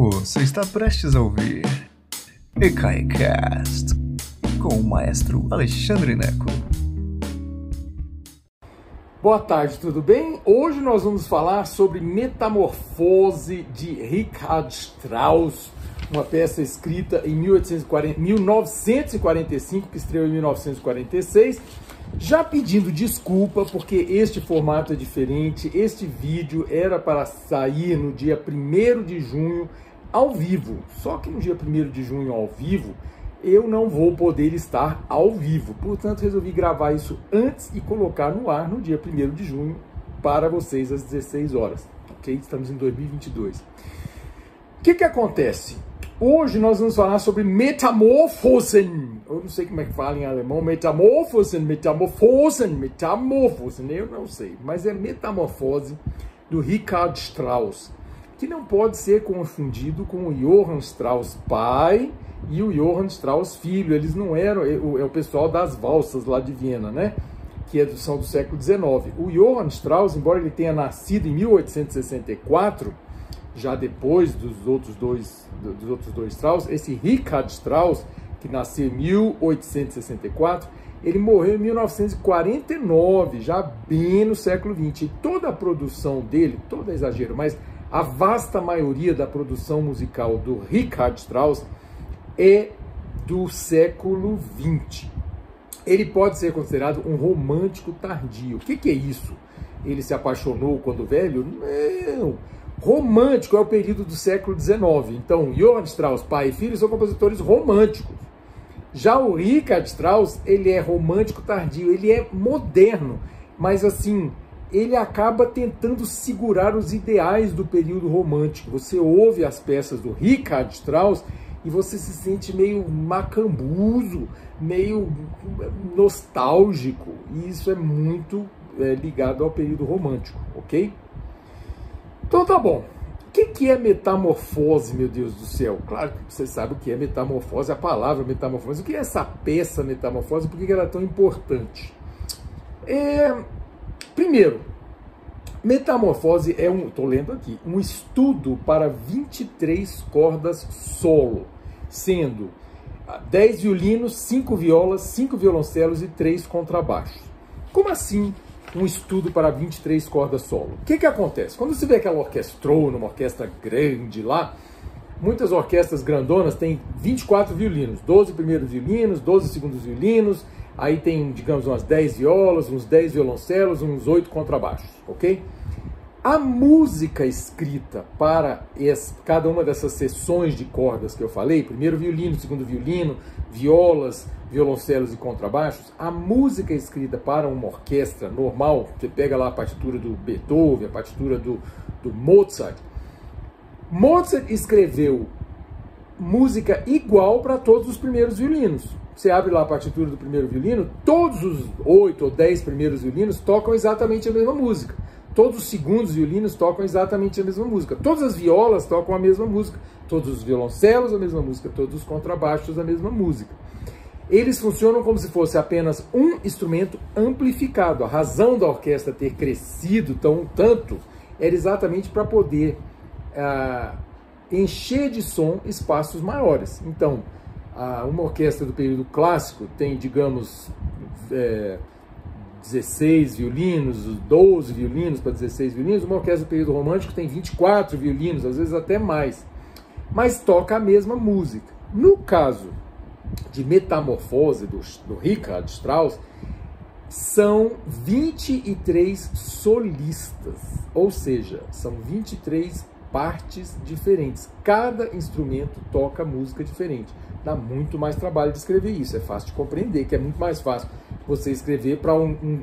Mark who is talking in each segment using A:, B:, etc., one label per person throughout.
A: Você está prestes a ouvir EKAICAST com o maestro Alexandre Neco.
B: Boa tarde, tudo bem? Hoje nós vamos falar sobre Metamorfose de Richard Strauss, uma peça escrita em 1840, 1945, que estreou em 1946. Já pedindo desculpa, porque este formato é diferente, este vídeo era para sair no dia 1 de junho ao vivo. Só que no dia 1 de junho ao vivo, eu não vou poder estar ao vivo. Portanto, resolvi gravar isso antes e colocar no ar no dia 1 de junho para vocês às 16 horas. Ok? Estamos em 2022. O que, que acontece? Hoje nós vamos falar sobre Metamorphosen. Eu não sei como é que fala em alemão. Metamorphosen, Metamorphosen, Metamorphosen. Eu não sei. Mas é Metamorfose do Richard Strauss. Que não pode ser confundido com o Johann Strauss pai e o Johann Strauss filho. Eles não eram. É o, é pessoal das valsas lá de Viena, né? Que é são do século XIX. O Johann Strauss, embora ele tenha nascido em 1864 já depois dos outros dois, dos outros dois Strauss, esse Richard Strauss, que nasceu em 1864, ele morreu em 1949, já bem no século XX. E toda a produção dele, todo é exagero, mas a vasta maioria da produção musical do Richard Strauss é do século XX. Ele pode ser considerado um romântico tardio. O que, que é isso? Ele se apaixonou quando velho? Não Romântico é o período do século XIX. Então, Johann Strauss, pai e filho, são compositores românticos. Já o Richard Strauss, ele é romântico tardio, ele é moderno, mas assim, ele acaba tentando segurar os ideais do período romântico. Você ouve as peças do Richard Strauss e você se sente meio macambuzo, meio nostálgico. E isso é muito é, ligado ao período romântico, ok? Então tá bom. O que, que é metamorfose, meu Deus do céu? Claro que você sabe o que é metamorfose, a palavra metamorfose. O que é essa peça metamorfose? Por que ela é tão importante? É, primeiro, metamorfose é um, estou lendo aqui, um estudo para 23 cordas solo, sendo 10 violinos, 5 violas, 5 violoncelos e 3 contrabaixos. Como assim um estudo para 23 cordas solo. O que, que acontece? Quando você vê aquela orquestrona, uma orquestra grande lá, muitas orquestras grandonas têm 24 violinos, 12 primeiros violinos, 12 segundos violinos, aí tem, digamos, umas 10 violas, uns 10 violoncelos, uns 8 contrabaixos, ok? A música escrita para cada uma dessas sessões de cordas que eu falei, primeiro violino, segundo violino, violas, violoncelos e contrabaixos, a música escrita para uma orquestra normal, você pega lá a partitura do Beethoven, a partitura do, do Mozart, Mozart escreveu música igual para todos os primeiros violinos. Você abre lá a partitura do primeiro violino, todos os oito ou dez primeiros violinos tocam exatamente a mesma música. Todos os segundos violinos tocam exatamente a mesma música. Todas as violas tocam a mesma música. Todos os violoncelos a mesma música. Todos os contrabaixos a mesma música. Eles funcionam como se fosse apenas um instrumento amplificado. A razão da orquestra ter crescido tão tanto era exatamente para poder ah, encher de som espaços maiores. Então, uma orquestra do período clássico tem, digamos, é, 16 violinos, 12 violinos para 16 violinos, uma orquestra do período romântico tem 24 violinos, às vezes até mais, mas toca a mesma música. No caso de Metamorfose, do, do Richard Strauss, são 23 solistas, ou seja, são 23 partes diferentes. Cada instrumento toca música diferente. Dá muito mais trabalho de escrever isso. É fácil de compreender que é muito mais fácil você escrever para um, um,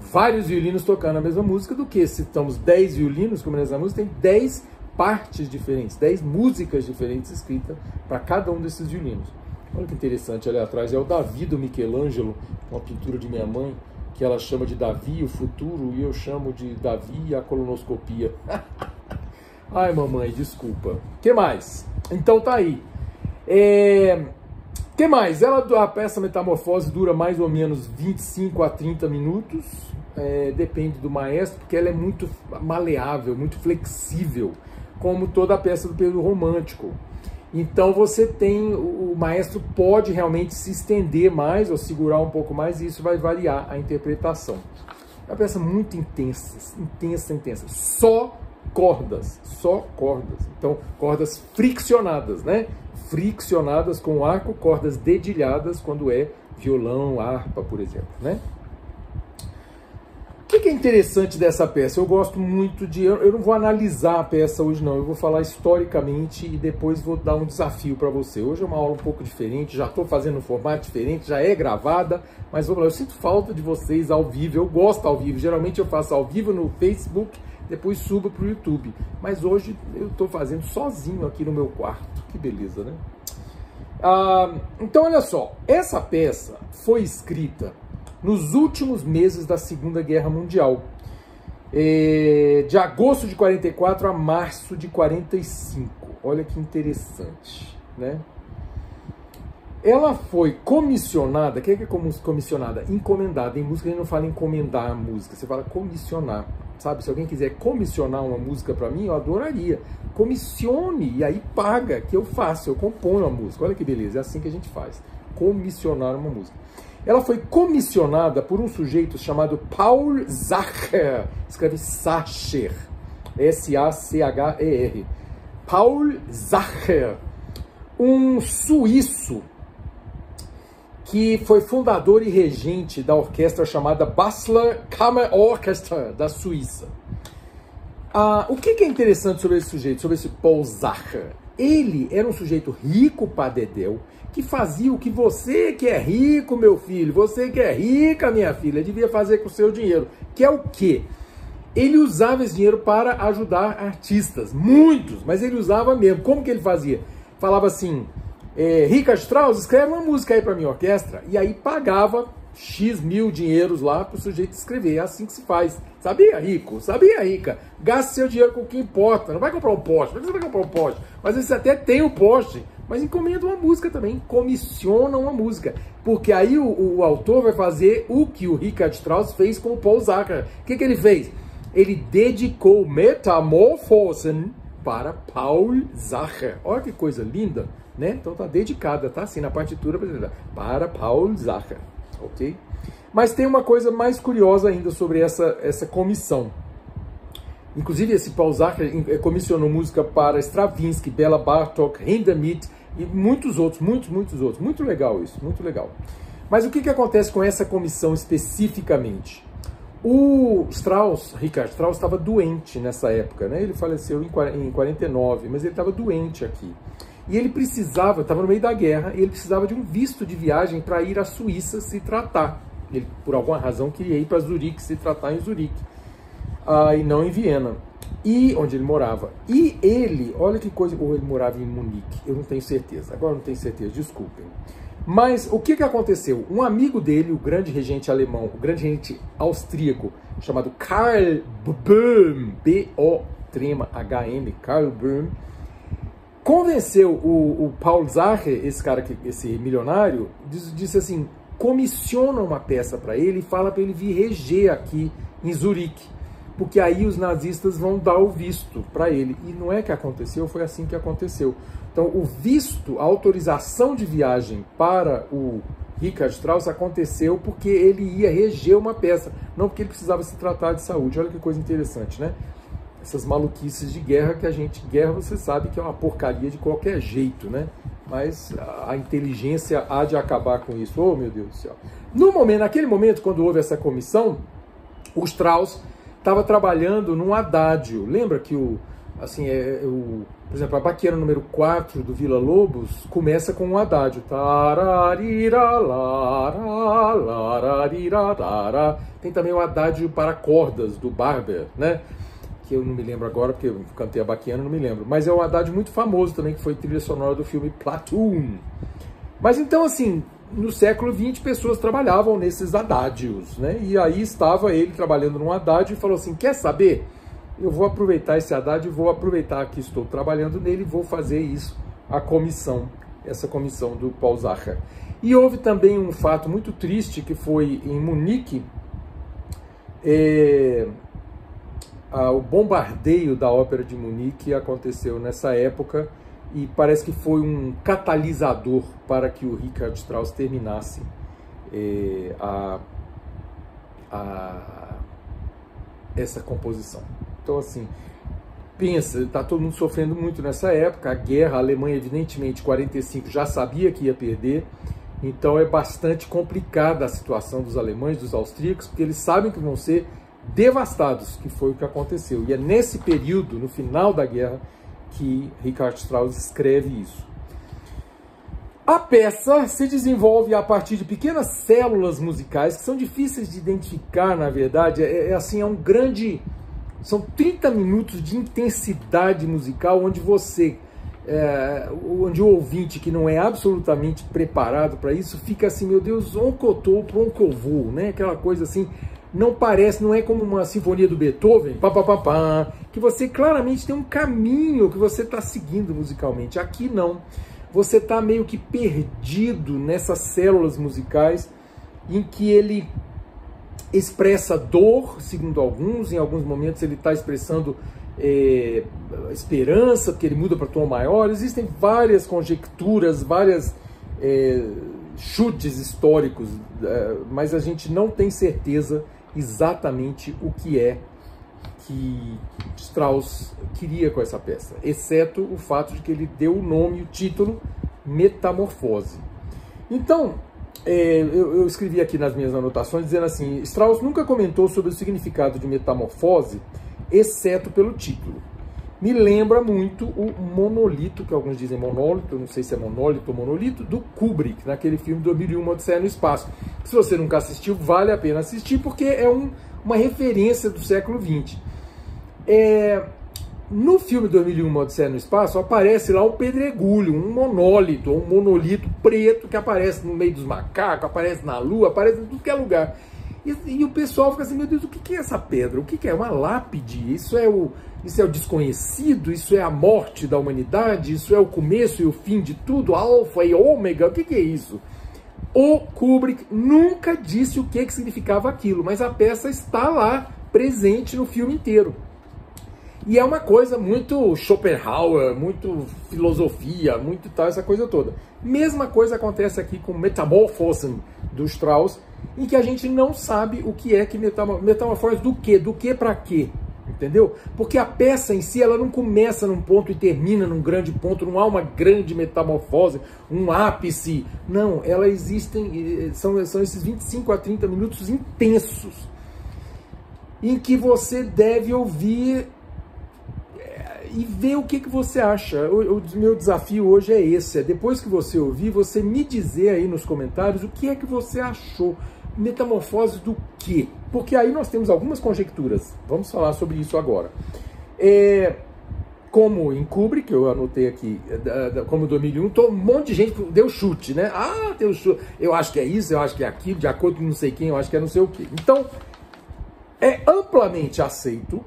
B: vários violinos tocando a mesma música do que se estamos 10 violinos, como nessa música, tem 10 partes diferentes, 10 músicas diferentes escritas para cada um desses violinos. Olha que interessante ali atrás, é o Davi do Michelangelo, uma pintura de minha mãe, que ela chama de Davi, o futuro, e eu chamo de Davi, a colonoscopia. Ai, mamãe, desculpa. que mais? Então tá aí. É... que mais? Ela, a peça Metamorfose dura mais ou menos 25 a 30 minutos. É, depende do maestro, porque ela é muito maleável, muito flexível. como toda a peça do período romântico. Então você tem, o maestro pode realmente se estender mais ou segurar um pouco mais e isso vai variar a interpretação. É uma peça muito intensa, intensa, intensa. Só cordas, só cordas. Então, cordas friccionadas, né? Friccionadas com arco, cordas dedilhadas quando é violão, harpa, por exemplo, né? O que é interessante dessa peça? Eu gosto muito de. Eu não vou analisar a peça hoje, não. Eu vou falar historicamente e depois vou dar um desafio para você. Hoje é uma aula um pouco diferente, já estou fazendo um formato diferente, já é gravada, mas vamos lá. Eu sinto falta de vocês ao vivo. Eu gosto ao vivo. Geralmente eu faço ao vivo no Facebook, depois subo para o YouTube. Mas hoje eu estou fazendo sozinho aqui no meu quarto. Que beleza, né? Ah, então, olha só. Essa peça foi escrita nos últimos meses da Segunda Guerra Mundial. É, de agosto de 44 a março de 45. Olha que interessante, né? Ela foi comissionada, o que é comissionada? Encomendada. Em música a gente não fala encomendar a música, você fala comissionar. Sabe, se alguém quiser comissionar uma música para mim, eu adoraria. Comissione e aí paga, que eu faço, eu componho a música. Olha que beleza, é assim que a gente faz. Comissionar uma música. Ela foi comissionada por um sujeito chamado Paul Sacher, escreve Sacher, S-A-C-H-E-R. Paul Sacher, um suíço que foi fundador e regente da orquestra chamada Basler Kammer Orchestra da Suíça. Ah, o que, é interessante sobre esse sujeito, sobre esse Paul Sacher? Ele era um sujeito rico padedel, que fazia o que você que é rico, meu filho, você que é rica, minha filha, devia fazer com o seu dinheiro. Que é o quê? Ele usava esse dinheiro para ajudar artistas, muitos, mas ele usava mesmo. Como que ele fazia? Falava assim, é, Richard Strauss, escreve uma música aí para minha orquestra, e aí pagava X mil dinheiros lá para o sujeito escrever. É assim que se faz. Sabia, rico? Sabia, rica? Gaste seu dinheiro com o que importa. Não vai comprar um poste. Por que você vai comprar um poste? Mas você até tem o um poste. Mas encomenda uma música também. Comissiona uma música. Porque aí o, o autor vai fazer o que o Richard Strauss fez com o Paul Zacher. O que, que ele fez? Ele dedicou Metamorphosen para Paul Zacher. Olha que coisa linda, né? Então tá dedicada, tá assim na partitura para Paul Zacher ok? Mas tem uma coisa mais curiosa ainda sobre essa, essa comissão. Inclusive, esse Paul Zacher eh, comissionou música para Stravinsky, Bela Bartok, Hindemith e muitos outros, muitos, muitos outros. Muito legal isso, muito legal. Mas o que, que acontece com essa comissão especificamente? O Strauss, Richard Strauss, estava doente nessa época, né? Ele faleceu em 49, mas ele estava doente aqui. E ele precisava, estava no meio da guerra, e ele precisava de um visto de viagem para ir à Suíça se tratar. Ele, por alguma razão, queria ir para Zurique se tratar em Zurique, ah, e não em Viena, e onde ele morava. E ele, olha que coisa, ou ele morava em Munique, eu não tenho certeza, agora não tenho certeza, desculpem. Mas o que, que aconteceu? Um amigo dele, o grande regente alemão, o grande regente austríaco, chamado Karl Böhm, B-O-H-M, Karl Böhm, convenceu o, o Paul Zacher, esse cara, que, esse milionário, disse, disse assim, comissiona uma peça para ele e fala para ele vir reger aqui em Zurique, porque aí os nazistas vão dar o visto para ele. E não é que aconteceu, foi assim que aconteceu. Então, o visto, a autorização de viagem para o Richard Strauss aconteceu porque ele ia reger uma peça, não porque ele precisava se tratar de saúde. Olha que coisa interessante, né? essas maluquices de guerra que a gente, guerra você sabe que é uma porcaria de qualquer jeito, né? Mas a inteligência há de acabar com isso. Oh, meu Deus do céu. No momento, naquele momento, quando houve essa comissão, o Strauss estava trabalhando num adágio. Lembra que o, assim, é, é o, por exemplo, a baqueira número 4 do Vila Lobos começa com um adágio. Tem também o adágio para cordas do Barber, né? que eu não me lembro agora, porque eu cantei a Baquiana, não me lembro. Mas é um Haddad muito famoso também, que foi trilha sonora do filme Platoon. Mas então, assim, no século XX, pessoas trabalhavam nesses Haddadios, né? E aí estava ele trabalhando num Haddad e falou assim, quer saber? Eu vou aproveitar esse e vou aproveitar que estou trabalhando nele vou fazer isso, a comissão, essa comissão do Paul Zacher. E houve também um fato muito triste que foi em Munique, é, o bombardeio da Ópera de Munique aconteceu nessa época e parece que foi um catalisador para que o Richard Strauss terminasse eh, a, a, essa composição. Então, assim, pensa, está todo mundo sofrendo muito nessa época, a guerra, a Alemanha, evidentemente, 45 já sabia que ia perder, então é bastante complicada a situação dos alemães, dos austríacos, porque eles sabem que vão ser devastados, que foi o que aconteceu. E é nesse período, no final da guerra, que Richard Strauss escreve isso. A peça se desenvolve a partir de pequenas células musicais que são difíceis de identificar, na verdade. É, é assim, é um grande. São 30 minutos de intensidade musical onde você, é, onde o ouvinte que não é absolutamente preparado para isso fica assim, meu Deus, tô, para onde eu vou, né? Aquela coisa assim, não parece, não é como uma sinfonia do Beethoven, pá, pá, pá, pá, que você claramente tem um caminho que você está seguindo musicalmente. Aqui não. Você está meio que perdido nessas células musicais em que ele expressa dor, segundo alguns, em alguns momentos ele está expressando é, esperança, porque ele muda para tom maior. Existem várias conjecturas, várias é, chutes históricos, é, mas a gente não tem certeza exatamente o que é que Strauss queria com essa peça, exceto o fato de que ele deu o nome, o título, Metamorfose. Então, é, eu, eu, escrevi aqui nas minhas anotações dizendo assim: Strauss nunca comentou sobre o significado de metamorfose, exceto pelo título. Me lembra muito o monolito, que alguns dizem monólito, não sei se é monólito ou monolito, do Kubrick, naquele filme 2001, Odisseia no Espaço. Se você nunca assistiu, vale a pena assistir, porque é um, uma referência do século XX. É, no filme 2001, Odisseia no Espaço, aparece lá um pedregulho, um monólito, um monolito preto que aparece no meio dos macacos, aparece na lua, aparece em tudo que é lugar. E, e, o pessoal fica assim, meu Deus, o que é essa pedra? O que é? Uma lápide? Isso é, o, isso é o desconhecido? Isso é a morte da humanidade? Isso é o começo e o fim de tudo? Alfa e ômega? O que é isso? O Kubrick nunca disse o que, que significava aquilo, mas a peça está lá, presente no filme inteiro. E é uma coisa muito Schopenhauer, muito filosofia, muito tal, essa coisa toda. Mesma coisa acontece aqui com Metamorphosen do Strauss, em que a gente não sabe o que é que metamorfose do que, do que para quê, entendeu? Porque a peça em si, ela não começa num ponto e termina num grande ponto, não há uma grande metamorfose, um ápice, não, ela existem, eh, são, são esses 25 a 30 minutos intensos, em que você deve ouvir e ver o que, que você acha. O, o, meu desafio hoje é esse, é depois que você ouvir, você me dizer aí nos comentários o que é que você achou. Metamorfose do quê? Porque aí nós temos algumas conjecturas. Vamos falar sobre isso agora. É, como em Kubrick, eu anotei aqui, como 2001, tô, um monte de gente deu chute, né? Ah, deu chute. Eu acho que é isso, eu acho que é aquilo, de acordo com não sei quem, eu acho que é não sei o quê. Então, é amplamente aceito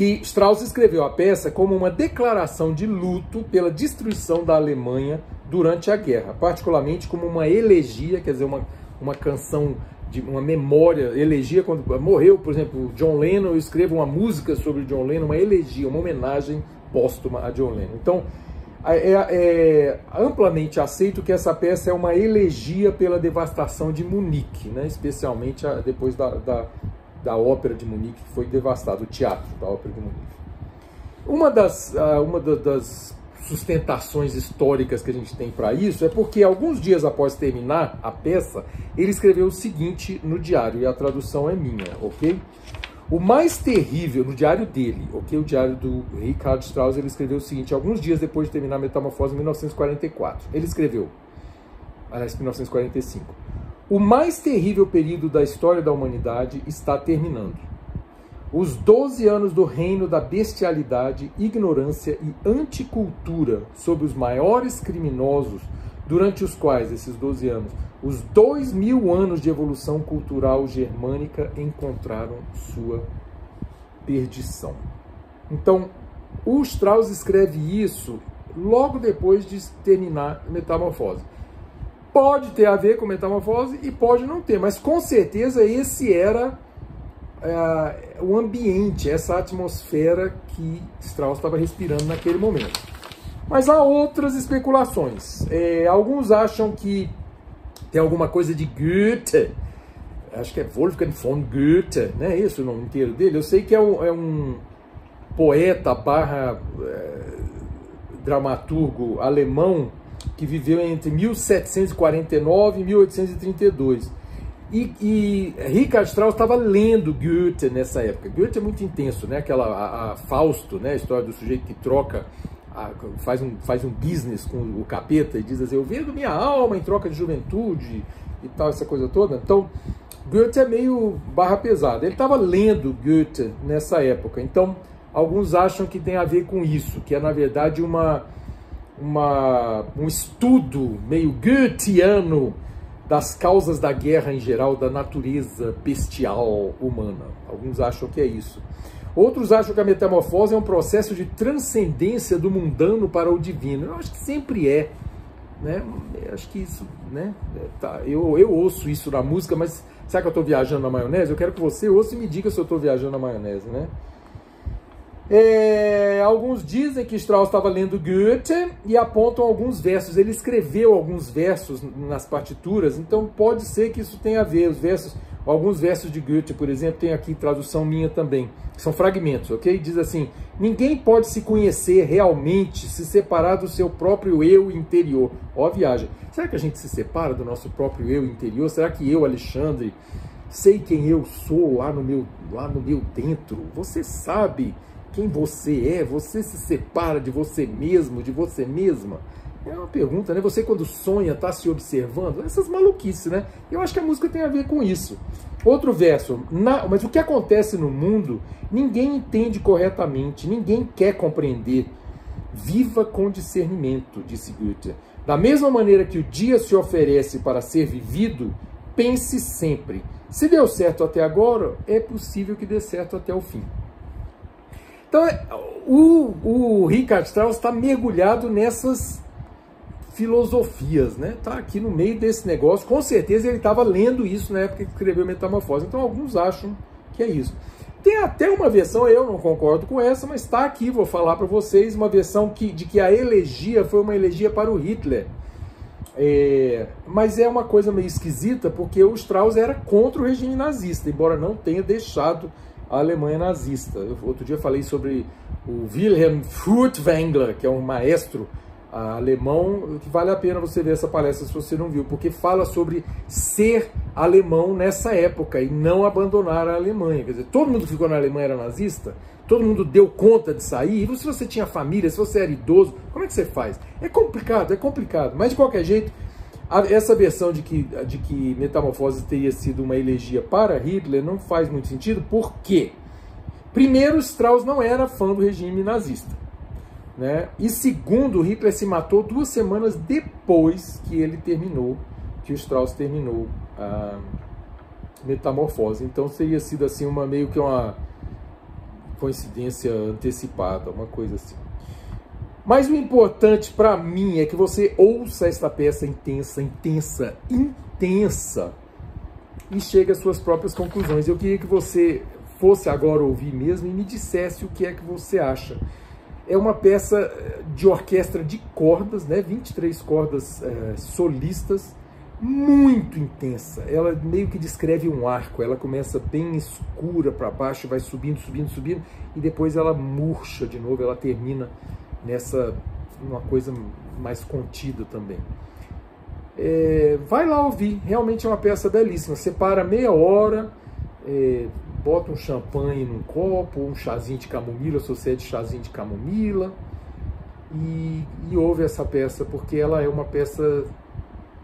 B: que Strauss escreveu a peça como uma declaração de luto pela destruição da Alemanha durante a guerra, particularmente como uma elegia, quer dizer, uma, uma canção de uma memória, elegia quando morreu, por exemplo, John Lennon, eu escrevo uma música sobre John Lennon, uma elegia, uma homenagem póstuma a John Lennon. Então, é, é, amplamente aceito que essa peça é uma elegia pela devastação de Munique, né? especialmente depois da, da, da Ópera de Munique, que foi devastado, o teatro da Ópera de Munique. Uma das, uh, uma das sustentações históricas que a gente tem para isso é porque alguns dias após terminar a peça, ele escreveu o seguinte no diário, e a tradução é minha, ok? O mais terrível, no diário dele, ok? O diário do Richard Strauss, ele escreveu o seguinte, alguns dias depois de terminar a Metamorfose, em 1944. Ele escreveu, aliás, 1945. O mais terrível período da história da humanidade está terminando. Os 12 anos do reino da bestialidade, ignorância e anticultura sobre os maiores criminosos, durante os quais, esses 12 anos, os dois mil anos de evolução cultural germânica encontraram sua perdição. Então, o Strauss escreve isso logo depois de terminar Metamorfose. Pode ter a ver com metamorfose e pode não ter, mas com certeza esse era é, o ambiente, essa atmosfera que Strauss estava respirando naquele momento. Mas há outras especulações. É, alguns acham que tem alguma coisa de Goethe, acho que é Wolfgang von Goethe, né? Isso o nome inteiro dele. Eu sei que é um, é um poeta barra é, dramaturgo alemão que viveu entre 1749 e 1832. E, e Richard Strauss estava lendo Goethe nessa época. Goethe é muito intenso, né? Aquela a, a Fausto, né? A história do sujeito que troca, a, faz, um, faz um business com o capeta e diz assim: Eu vendo minha alma em troca de juventude e tal, essa coisa toda. Então, Goethe é meio barra pesada. Ele estava lendo Goethe nessa época. Então, alguns acham que tem a ver com isso, que é na verdade uma, uma um estudo meio goetheano das causas da guerra em geral, da natureza bestial humana. Alguns acham que é isso. Outros acham que a metamorfose é um processo de transcendência do mundano para o divino. Eu acho que sempre é. Né? Eu acho que isso, né? Tá, eu, eu ouço isso na música, mas será que eu estou viajando na maionese? Eu quero que você ouça e me diga se eu estou viajando na maionese, né? É, alguns dizem que Strauss estava lendo Goethe e apontam alguns versos. Ele escreveu alguns versos nas partituras, então pode ser que isso tenha a ver. Os versos, alguns versos de Goethe, por exemplo, tem aqui tradução minha também. São fragmentos, ok? Diz assim: Ninguém pode se conhecer realmente se separar do seu próprio eu interior. Ó, a viagem. Será que a gente se separa do nosso próprio eu interior? Será que eu, Alexandre, sei quem eu sou lá no meu, lá no meu dentro? Você sabe? Quem você é, você se separa de você mesmo, de você mesma? É uma pergunta, né? Você quando sonha, está se observando? Essas maluquices, né? Eu acho que a música tem a ver com isso. Outro verso, na, mas o que acontece no mundo, ninguém entende corretamente, ninguém quer compreender. Viva com discernimento, disse Goethe. Da mesma maneira que o dia se oferece para ser vivido, pense sempre. Se deu certo até agora, é possível que dê certo até o fim. Então, o, o Richard Strauss está mergulhado nessas filosofias, né? Tá aqui no meio desse negócio. Com certeza ele estava lendo isso na época que escreveu Metamorfose. Então, alguns acham que é isso. Tem até uma versão, eu não concordo com essa, mas está aqui, vou falar para vocês, uma versão que, de que a elegia foi uma elegia para o Hitler. É, mas é uma coisa meio esquisita, porque o Strauss era contra o regime nazista, embora não tenha deixado a Alemanha nazista. Eu, outro dia falei sobre o Wilhelm Furtwängler, que é um maestro alemão, que vale a pena você ver essa palestra se você não viu, porque fala sobre ser alemão nessa época e não abandonar a Alemanha. Quer dizer, todo mundo que ficou na Alemanha era nazista, todo mundo deu conta de sair, e se você tinha família, se você era idoso, como é que você faz? É complicado, é complicado, mas de qualquer jeito, essa versão de que, de que Metamorfose teria sido uma elegia para Hitler não faz muito sentido, por quê? Primeiro, Strauss não era fã do regime nazista. Né? E segundo, Hitler se matou duas semanas depois que ele terminou, que o Strauss terminou a Metamorfose. Então teria sido assim uma meio que uma coincidência antecipada, uma coisa assim. Mas o importante para mim é que você ouça esta peça intensa, intensa, intensa e chegue às suas próprias conclusões. Eu queria que você fosse agora ouvir mesmo e me dissesse o que é que você acha. É uma peça de orquestra de cordas, né? 23 cordas é, solistas, muito intensa. Ela meio que descreve um arco. Ela começa bem escura para baixo, vai subindo, subindo, subindo, e depois ela murcha de novo, ela termina nessa uma coisa mais contida também. É, vai lá ouvir, realmente é uma peça belíssima. Separa meia hora, é, bota um champanhe num copo, um chazinho de camomila, se você é de chazinho de camomila, e, e ouve essa peça, porque ela é uma peça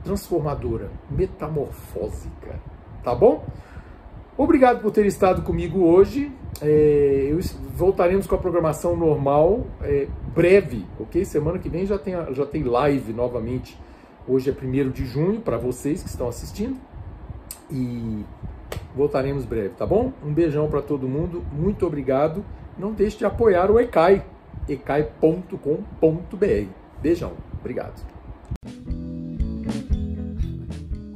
B: transformadora, metamorfósica. Tá bom? Obrigado por ter estado comigo hoje. É, eu, voltaremos com a programação normal é, breve, ok? Semana que vem já tem, já tem live novamente. Hoje é 1 de junho para vocês que estão assistindo. E voltaremos breve, tá bom? Um beijão para todo mundo. Muito obrigado. Não deixe de apoiar o ECAI, ecai.com.br. Beijão. Obrigado.